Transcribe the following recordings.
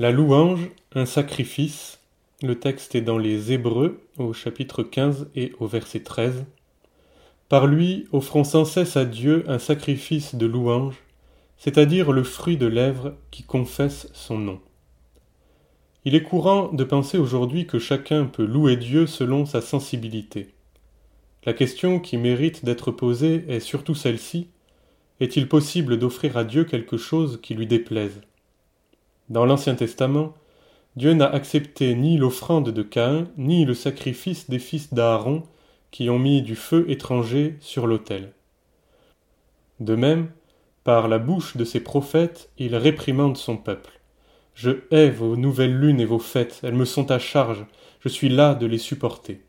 La louange, un sacrifice. Le texte est dans les Hébreux au chapitre 15 et au verset 13. Par lui, offrons sans cesse à Dieu un sacrifice de louange, c'est-à-dire le fruit de lèvres qui confesse son nom. Il est courant de penser aujourd'hui que chacun peut louer Dieu selon sa sensibilité. La question qui mérite d'être posée est surtout celle-ci est-il possible d'offrir à Dieu quelque chose qui lui déplaise? Dans l'Ancien Testament, Dieu n'a accepté ni l'offrande de Caïn, ni le sacrifice des fils d'Aaron qui ont mis du feu étranger sur l'autel. De même, par la bouche de ses prophètes, il réprimande son peuple. Je hais vos nouvelles lunes et vos fêtes, elles me sont à charge, je suis là de les supporter.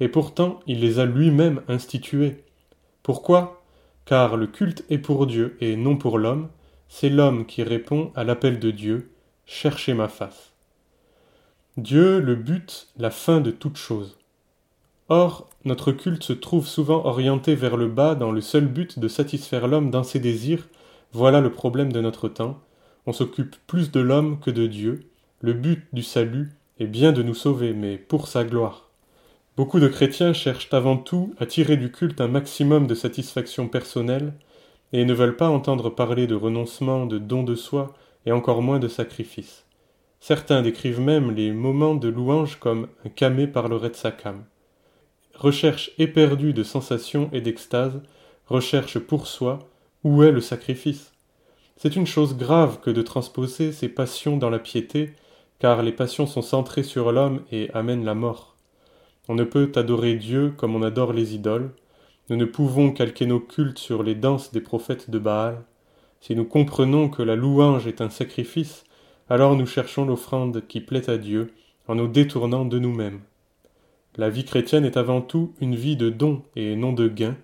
Et pourtant il les a lui-même instituées. Pourquoi? Car le culte est pour Dieu et non pour l'homme, c'est l'homme qui répond à l'appel de Dieu, cherchez ma face. Dieu, le but, la fin de toute chose. Or, notre culte se trouve souvent orienté vers le bas dans le seul but de satisfaire l'homme dans ses désirs, voilà le problème de notre temps. On s'occupe plus de l'homme que de Dieu. Le but du salut est bien de nous sauver, mais pour sa gloire. Beaucoup de chrétiens cherchent avant tout à tirer du culte un maximum de satisfaction personnelle, et ne veulent pas entendre parler de renoncement, de don de soi, et encore moins de sacrifice. Certains décrivent même les moments de louange comme un camé parlerait de sa. Recherche éperdue de sensations et d'extase, recherche pour soi, où est le sacrifice C'est une chose grave que de transposer ces passions dans la piété, car les passions sont centrées sur l'homme et amènent la mort. On ne peut adorer Dieu comme on adore les idoles, nous ne pouvons calquer nos cultes sur les danses des prophètes de Baal. Si nous comprenons que la louange est un sacrifice, alors nous cherchons l'offrande qui plaît à Dieu en nous détournant de nous-mêmes. La vie chrétienne est avant tout une vie de don et non de gain.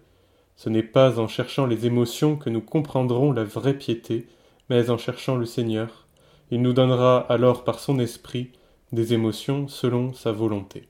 Ce n'est pas en cherchant les émotions que nous comprendrons la vraie piété, mais en cherchant le Seigneur. Il nous donnera alors par son esprit des émotions selon sa volonté.